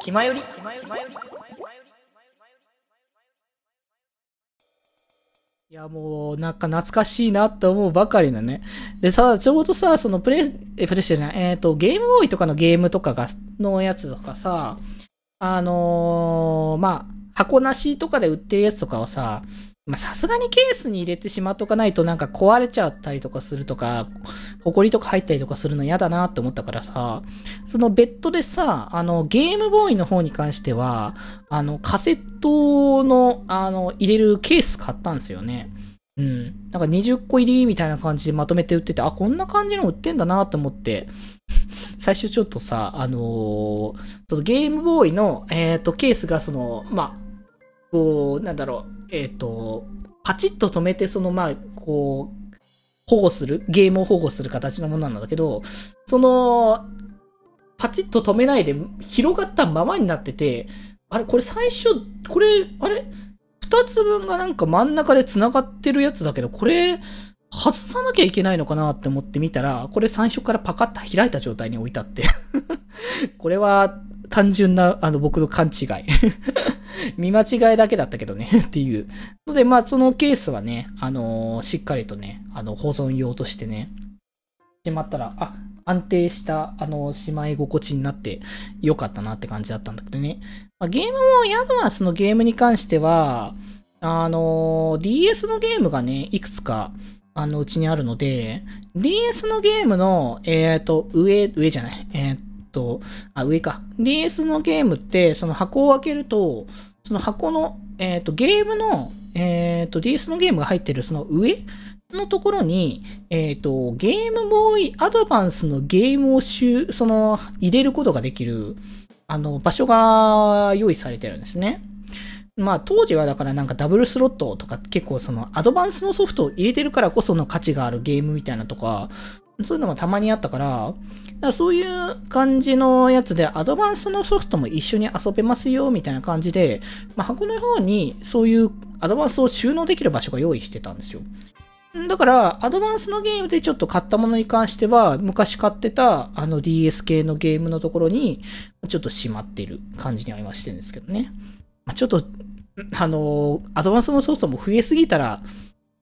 気まより気まよりいや、もう、なんか懐かしいなって思うばかりだね。でさ、ちょうどさ、そのプレイ、え、プレイしてじゃない、えっ、と、ゲームボーイとかのゲームとかが、のやつとかさ、あのーまあ、箱なしとかで売ってるやつとかをさ、まあ、さすがにケースに入れてしまっとかないとなんか壊れちゃったりとかするとか、埃とか入ったりとかするの嫌だなって思ったからさ、そのベッドでさ、あの、ゲームボーイの方に関しては、あの、カセットの、あの、入れるケース買ったんですよね。うん。なんか20個入りみたいな感じでまとめて売ってて、あ、こんな感じの売ってんだなと思って、最初ちょっとさ、あのーそのゲームボーイの、えっ、と、ケースがその、まあ、こう、なんだろう、えっ、と、パチッと止めて、その、まあ、こう、保護する、ゲームを保護する形のものなんだけど、その、パチッと止めないで広がったままになってて、あれ、これ最初、これ、あれ、二つ分がなんか真ん中で繋がってるやつだけど、これ、外さなきゃいけないのかなって思ってみたら、これ最初からパカッと開いた状態に置いてあって。これは単純な、あの、僕の勘違い。見間違いだけだったけどね っていう。ので、まあ、そのケースはね、あのーしっかりとね、あの、保存用としてね、しまったら、あ、安定した、あの、しまい心地になってよかったなって感じだったんだけどね。まあ、ゲームも、ヤドマスのゲームに関しては、あのー DS のゲームがね、いくつか、あの、うちにあるので、DS のゲームの、えっ、と、上、上じゃない、えっ、と、あ、上か。DS のゲームって、その箱を開けると、その箱の、えっ、と、ゲームの、えっ、と、DS のゲームが入ってるその上のところに、えっ、と、ゲームボーイアドバンスのゲームをしゅ、その、入れることができる、あの、場所が用意されてるんですね。まあ当時はだからなんかダブルスロットとか結構そのアドバンスのソフトを入れてるからこその価値があるゲームみたいなとか、そういうのもたまにあったから、だからそういう感じのやつでアドバンスのソフトも一緒に遊べますよみたいな感じで、まあ箱の方にそういうアドバンスを収納できる場所が用意してたんですよ。だから、アドバンスのゲームでちょっと買ったものに関しては、昔買ってたあの DS 系のゲームのところに、ちょっとしまってる感じには今してるんですけどね。まあ、ちょっと、あの、アドバンスのソフトも増えすぎたら、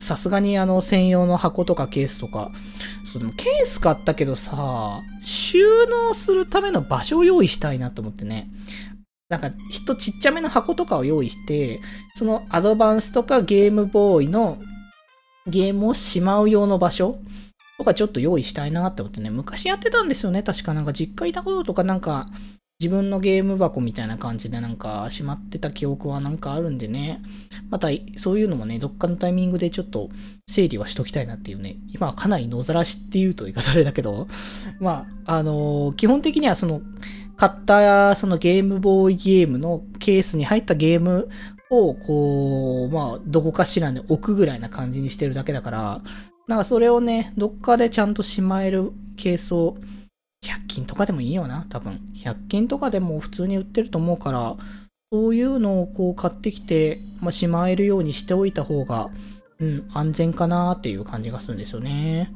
さすがにあの専用の箱とかケースとか、そのケース買ったけどさ、収納するための場所を用意したいなと思ってね。なんか、ひとちっちゃめの箱とかを用意して、そのアドバンスとかゲームボーイのゲームをしまう用の場所とかちょっと用意したいなって思ってね、昔やってたんですよね。確かなんか実家いた頃とかなんか、自分のゲーム箱みたいな感じでなんかしまってた記憶はなんかあるんでね。またそういうのもね、どっかのタイミングでちょっと整理はしときたいなっていうね。今はかなり野ざらしっていうと言い方あれだけど、まあ、あのー基本的にはその、買ったそのゲームボーイゲームのケースに入ったゲームをこう、まあ、どこかしらに置くぐらいな感じにしてるだけだから、なんかそれをね、どっかでちゃんとしまえるケースを、100均とかでもいいよな、多分。100均とかでも普通に売ってると思うから、そういうのをこう買ってきて、まあ、しまえるようにしておいた方が、うん、安全かなっていう感じがするんですよね。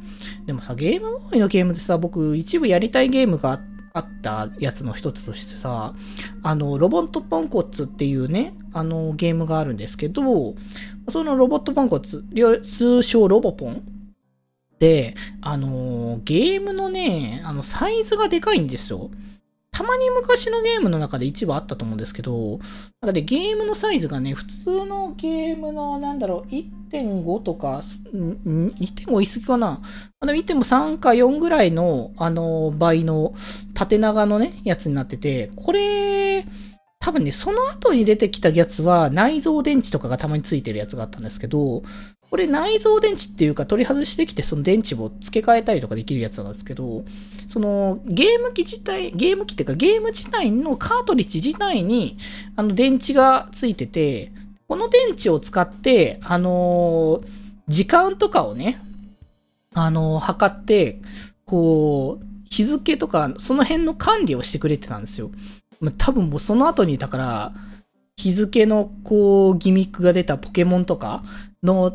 でもさ、ゲームボーイのゲームでさ、僕一部やりたいゲームがあったやつの一つとしてさ、あの、ロボットポンコツっていうね、あの、ゲームがあるんですけど、そのロボットポンコツ、通称ロボポン、あの、ゲームのね、あの、サイズがでかいんですよ。たまに昔のゲームの中で一部あったと思うんですけど、なんかでゲームのサイズがね、普通のゲームの、なんだろう、1.5とか、んん1.5言い過ぎかなあの、1.3か4ぐらいの、あの、倍の縦長のね、やつになってて、これ、多分ね、その後に出てきたやつは内蔵電池とかがたまについてるやつがあったんですけど、これ内蔵電池っていうか取り外してきてその電池を付け替えたりとかできるやつなんですけど、そのゲーム機自体、ゲーム機っていうかゲーム自体のカートリッジ自体にあの電池がついてて、この電池を使って、あのー時間とかをね、あのー測って、こう、日付とかその辺の管理をしてくれてたんですよ。ま多分もうその後に、だから、日付のこう、ギミックが出たポケモンとかの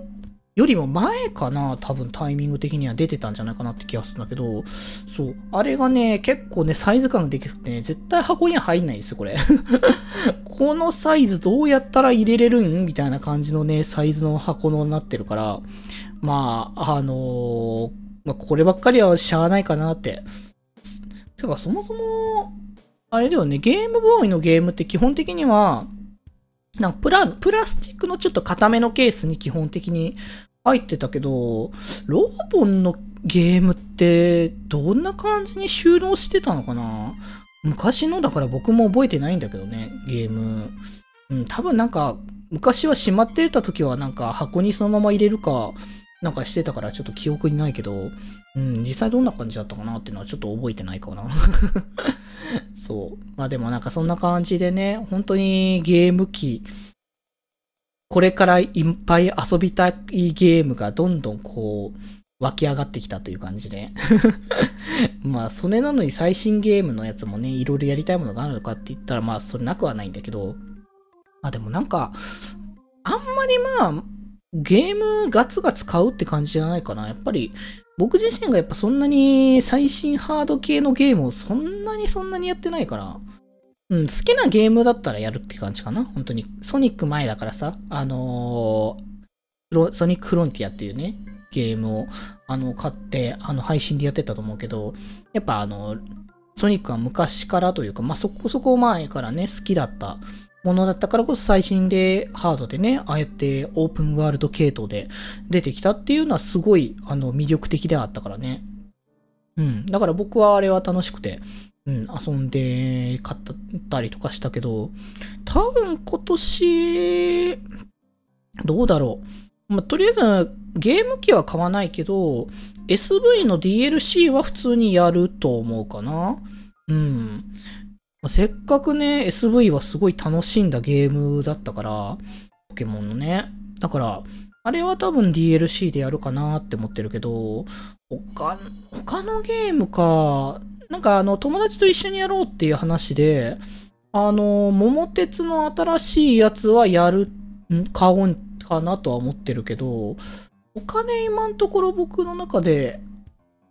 よりも前かな多分タイミング的には出てたんじゃないかなって気がするんだけど、そう。あれがね、結構ね、サイズ感ができてね、絶対箱には入んないですよ、これ。このサイズどうやったら入れれるんみたいな感じのね、サイズの箱のなってるから、まあ、あのー、まあ、こればっかりはしゃあないかなって。てか、そもそも、あれだよね、ゲームボーイのゲームって基本的には、なんかプラ、プラスチックのちょっと固めのケースに基本的に入ってたけど、ローボンのゲームってどんな感じに収納してたのかな？昔のだから僕も覚えてないんだけどね、ゲーム。うん、多分なんか、昔はしまってた時はなんか箱にそのまま入れるか、なんかしてたからちょっと記憶にないけど、うん、実際どんな感じだったかなっていうのはちょっと覚えてないかな。そう。まあでもなんかそんな感じでね、本当にゲーム機、これからいっぱい遊びたいゲームがどんどんこう、湧き上がってきたという感じで。まあ、それなのに最新ゲームのやつもね、いろいろやりたいものがあるのかって言ったら、まあ、それなくはないんだけど、まあでもなんか、あんまりまあ、ゲームガツガツ買うって感じじゃないかな。やっぱり、僕自身がやっぱそんなに最新ハード系のゲームをそんなにそんなにやってないから、うん、好きなゲームだったらやるって感じかな。本当に。ソニック前だからさ、あのー、ソニックフロンティアっていうね、ゲームを、あの、買って、あの、配信でやってたと思うけど、やっぱあの、ソニックは昔からというか、まあ、そこそこ前からね、好きだったものだったからこそ最新でハードでね、ああやってオープンワールド系統で出てきたっていうのはすごい、あの、魅力的であったからね。うん。だから僕はあれは楽しくて、うん、遊んで買ったりとかしたけど、多分今年、どうだろう。まあ、とりあえず、ゲーム機は買わないけど、SV の DLC は普通にやると思うかな。うんま。せっかくね、SV はすごい楽しんだゲームだったから、ポケモンのね。だから、あれは多分 DLC でやるかなって思ってるけど、他、他のゲームか、なんかあの、友達と一緒にやろうっていう話で、あの、桃鉄の新しいやつはやる、買おうかなとは思ってるけど、お金今んところ僕の中で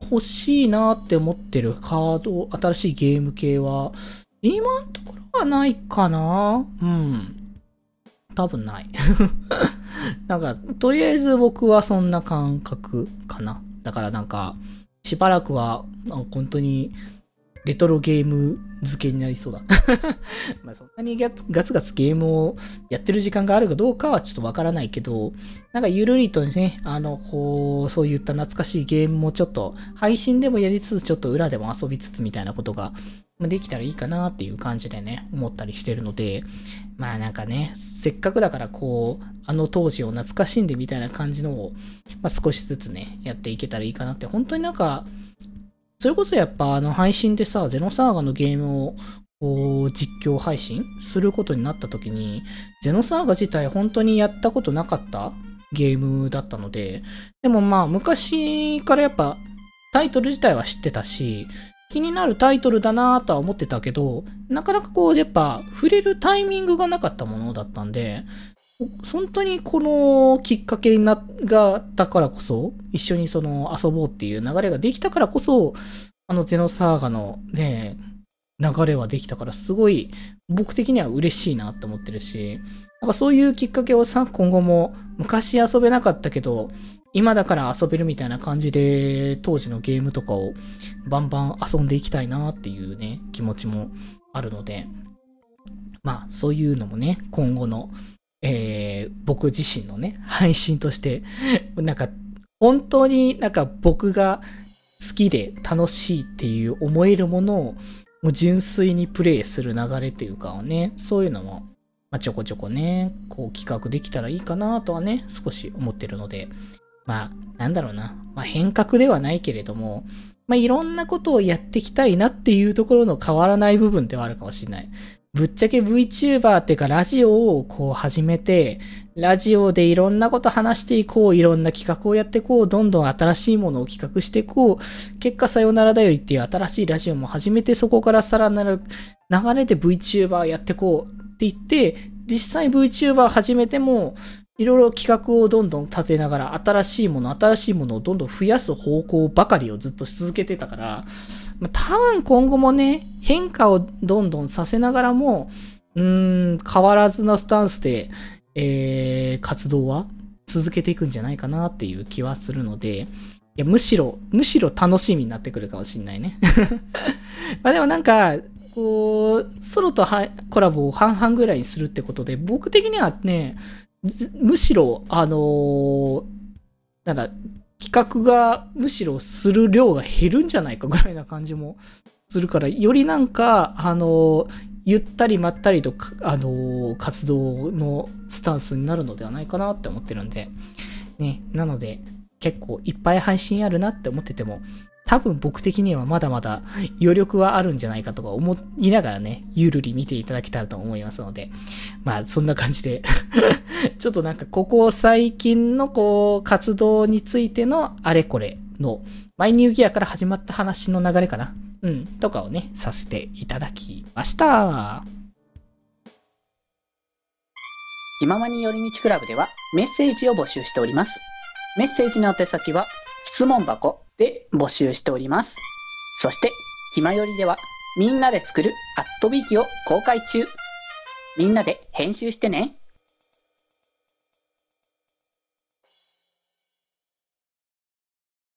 欲しいなって思ってるカード、新しいゲーム系は、今んところはないかなうん。多分ない。なんか、とりあえず僕はそんな感覚かな。だからなんか、しばらくは、本当に、レトロゲーム付けになりそうだ。まあそんなにガツガツゲームをやってる時間があるかどうかはちょっとわからないけど、なんかゆるりとね、あの、こう、そういった懐かしいゲームもちょっと配信でもやりつつ、ちょっと裏でも遊びつつみたいなことができたらいいかなっていう感じでね、思ったりしてるので、まあなんかね、せっかくだからこう、あの当時を懐かしんでみたいな感じのを、まあ少しずつね、やっていけたらいいかなって、本当になんか、それこそやっぱあの配信でさ、ゼノサーガのゲームをこう実況配信することになった時に、ゼノサーガ自体本当にやったことなかったゲームだったので、でもまあ昔からやっぱタイトル自体は知ってたし、気になるタイトルだなぁとは思ってたけど、なかなかこうやっぱ触れるタイミングがなかったものだったんで、本当にこのきっかけにな、が、だからこそ、一緒にその遊ぼうっていう流れができたからこそ、あのゼノサーガのね、流れはできたからすごい僕的には嬉しいなって思ってるし、なんかそういうきっかけをさ、今後も昔遊べなかったけど、今だから遊べるみたいな感じで当時のゲームとかをバンバン遊んでいきたいなっていうね、気持ちもあるので、まあそういうのもね、今後のえー、僕自身のね、配信として、なんか、本当になんか僕が好きで楽しいっていう思えるものを、もう純粋にプレイする流れっていうかね、そういうのも、まあ、ちょこちょこね、こう企画できたらいいかなとはね、少し思ってるので、まあ、なんだろうな、まあ変革ではないけれども、まあいろんなことをやっていきたいなっていうところの変わらない部分ではあるかもしれない。ぶっちゃけ VTuber っていうかラジオをこう始めて、ラジオでいろんなこと話していこう、いろんな企画をやっていこう、どんどん新しいものを企画していこう、結果さよならだよりっていう新しいラジオも始めて、そこからさらなる流れで VTuber やっていこうって言って、実際 VTuber 始めても、いろいろ企画をどんどん立てながら、新しいもの、新しいものをどんどん増やす方向ばかりをずっとし続けてたから、まあ、多分今後もね、変化をどんどんさせながらも、うーん、変わらずなスタンスで、えー、活動は続けていくんじゃないかなっていう気はするので、いや、むしろ、むしろ楽しみになってくるかもしんないね。まあでもなんか、こう、ソロとコラボを半々ぐらいにするってことで、僕的にはね、むしろ、あのー、なんだ、企画がむしろする量が減るんじゃないかぐらいな感じもするから、よりなんか、あの、ゆったりまったりと、あの、活動のスタンスになるのではないかなって思ってるんで、ね、なので、結構いっぱい配信あるなって思ってても、多分僕的にはまだまだ余力はあるんじゃないかとか思いながらね、ゆるり見ていただけたらと思いますので、まあそんな感じで。ちょっとなんかここ最近のこう活動についてのあれこれのマイニューギアから始まった話の流れかな。うん、とかをね、させていただきました。気ままに寄り道クラブではメッセージを募集しております。メッセージの宛先は質問箱で募集しております。そして、ひまよりでは、みんなで作るアットビーキを公開中。みんなで編集してね。